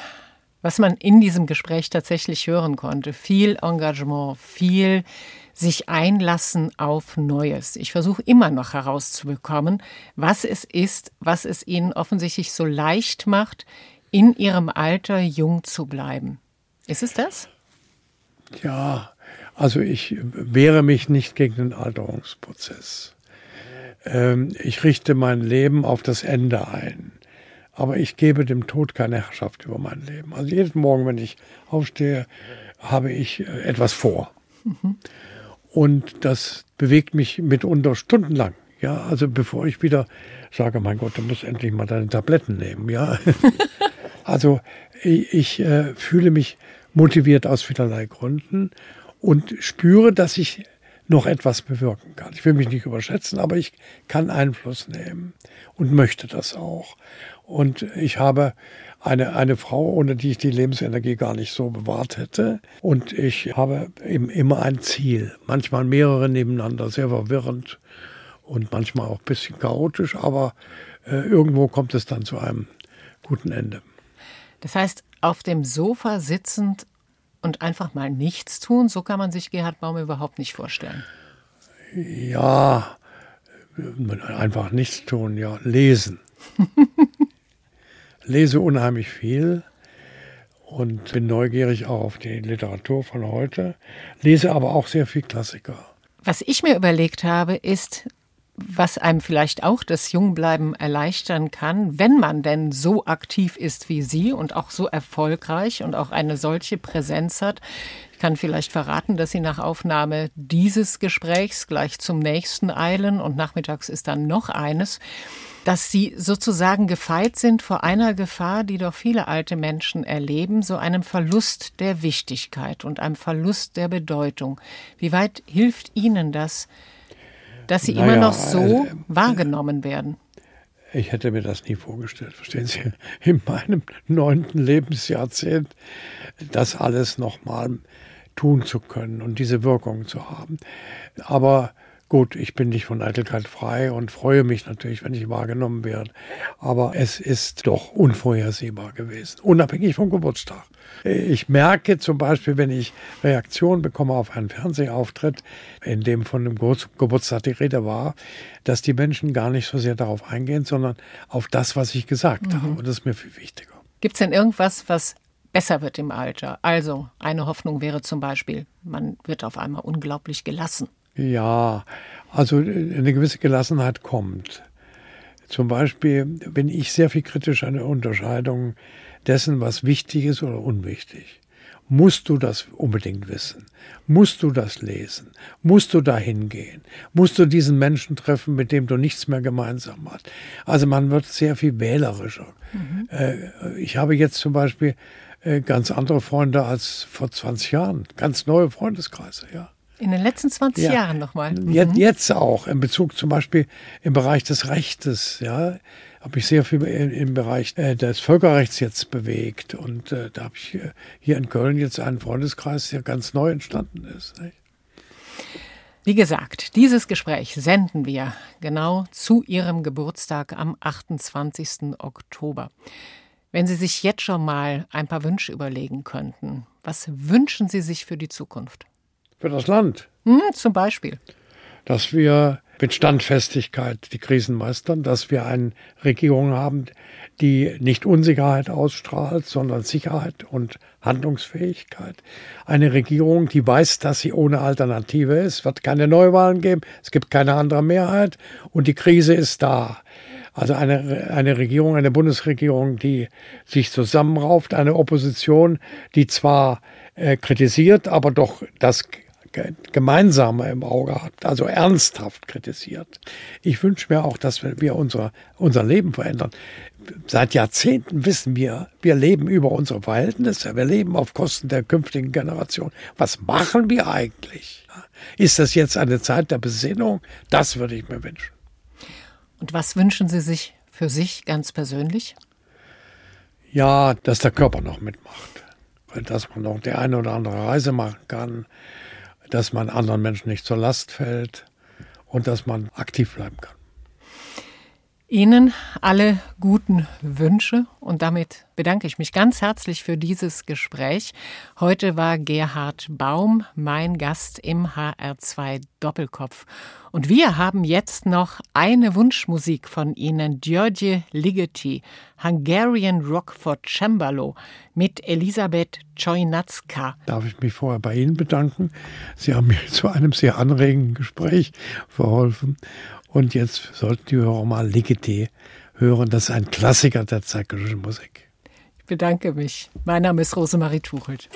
was man in diesem Gespräch tatsächlich hören konnte, viel Engagement, viel sich einlassen auf Neues. Ich versuche immer noch herauszubekommen, was es ist, was es Ihnen offensichtlich so leicht macht, in Ihrem Alter jung zu bleiben. Ist es das? Ja, also ich wehre mich nicht gegen den Alterungsprozess. Ähm, ich richte mein Leben auf das Ende ein. Aber ich gebe dem Tod keine Herrschaft über mein Leben. Also jeden Morgen, wenn ich aufstehe, habe ich äh, etwas vor. Mhm. Und das bewegt mich mitunter stundenlang. Ja, also bevor ich wieder sage, mein Gott, du musst endlich mal deine Tabletten nehmen. Ja, also ich, ich äh, fühle mich motiviert aus vielerlei Gründen und spüre, dass ich noch etwas bewirken kann. Ich will mich nicht überschätzen, aber ich kann Einfluss nehmen und möchte das auch. Und ich habe eine, eine Frau, ohne die ich die Lebensenergie gar nicht so bewahrt hätte. Und ich habe eben immer ein Ziel. Manchmal mehrere nebeneinander, sehr verwirrend und manchmal auch ein bisschen chaotisch, aber äh, irgendwo kommt es dann zu einem guten Ende. Das heißt, auf dem Sofa sitzend und einfach mal nichts tun, so kann man sich Gerhard Baum überhaupt nicht vorstellen. Ja, einfach nichts tun, ja, lesen. Lese unheimlich viel und bin neugierig auch auf die Literatur von heute, lese aber auch sehr viel Klassiker. Was ich mir überlegt habe, ist, was einem vielleicht auch das Jungbleiben erleichtern kann, wenn man denn so aktiv ist wie Sie und auch so erfolgreich und auch eine solche Präsenz hat. Ich kann vielleicht verraten, dass Sie nach Aufnahme dieses Gesprächs gleich zum nächsten eilen und nachmittags ist dann noch eines, dass Sie sozusagen gefeit sind vor einer Gefahr, die doch viele alte Menschen erleben, so einem Verlust der Wichtigkeit und einem Verlust der Bedeutung. Wie weit hilft Ihnen das? dass sie naja, immer noch so äh, wahrgenommen werden. Ich hätte mir das nie vorgestellt, verstehen Sie, in meinem neunten Lebensjahrzehnt das alles nochmal tun zu können und diese Wirkung zu haben. Aber Gut, ich bin nicht von Eitelkeit frei und freue mich natürlich, wenn ich wahrgenommen werde. Aber es ist doch unvorhersehbar gewesen, unabhängig vom Geburtstag. Ich merke zum Beispiel, wenn ich Reaktionen bekomme auf einen Fernsehauftritt, in dem von dem Geburtstag die Rede war, dass die Menschen gar nicht so sehr darauf eingehen, sondern auf das, was ich gesagt mhm. habe. Und das ist mir viel wichtiger. Gibt es denn irgendwas, was besser wird im Alter? Also eine Hoffnung wäre zum Beispiel, man wird auf einmal unglaublich gelassen. Ja, also eine gewisse Gelassenheit kommt. Zum Beispiel bin ich sehr viel kritisch an der Unterscheidung dessen, was wichtig ist oder unwichtig. Musst du das unbedingt wissen? Musst du das lesen? Musst du da hingehen? Musst du diesen Menschen treffen, mit dem du nichts mehr gemeinsam hast? Also man wird sehr viel wählerischer. Mhm. Äh, ich habe jetzt zum Beispiel ganz andere Freunde als vor 20 Jahren, ganz neue Freundeskreise, ja. In den letzten 20 ja. Jahren nochmal. Mhm. Jetzt, auch, in Bezug zum Beispiel im Bereich des Rechtes, ja, habe ich sehr viel im Bereich äh, des Völkerrechts jetzt bewegt. Und äh, da habe ich äh, hier in Köln jetzt einen Freundeskreis, der ganz neu entstanden ist. Nicht? Wie gesagt, dieses Gespräch senden wir genau zu Ihrem Geburtstag am 28. Oktober. Wenn Sie sich jetzt schon mal ein paar Wünsche überlegen könnten, was wünschen Sie sich für die Zukunft? für das Land. Hm, zum Beispiel. Dass wir mit Standfestigkeit die Krisen meistern, dass wir eine Regierung haben, die nicht Unsicherheit ausstrahlt, sondern Sicherheit und Handlungsfähigkeit. Eine Regierung, die weiß, dass sie ohne Alternative ist, wird keine Neuwahlen geben, es gibt keine andere Mehrheit und die Krise ist da. Also eine, eine Regierung, eine Bundesregierung, die sich zusammenrauft, eine Opposition, die zwar äh, kritisiert, aber doch das Gemeinsame im Auge hat, also ernsthaft kritisiert. Ich wünsche mir auch, dass wir unser, unser Leben verändern. Seit Jahrzehnten wissen wir, wir leben über unsere Verhältnisse, wir leben auf Kosten der künftigen Generation. Was machen wir eigentlich? Ist das jetzt eine Zeit der Besinnung? Das würde ich mir wünschen. Und was wünschen Sie sich für sich ganz persönlich? Ja, dass der Körper noch mitmacht. Dass man noch die eine oder andere Reise machen kann, dass man anderen Menschen nicht zur Last fällt und dass man aktiv bleiben kann. Ihnen alle guten Wünsche und damit bedanke ich mich ganz herzlich für dieses Gespräch. Heute war Gerhard Baum mein Gast im HR2 Doppelkopf. Und wir haben jetzt noch eine Wunschmusik von Ihnen, George Ligeti, Hungarian Rock for Cembalo mit Elisabeth Chojnacka. Darf ich mich vorher bei Ihnen bedanken? Sie haben mir zu einem sehr anregenden Gespräch verholfen. Und jetzt sollten die Hörer mal Ligeti hören. Das ist ein Klassiker der zeitgenössischen Musik. Ich bedanke mich. Mein Name ist Rosemarie Tuchelt.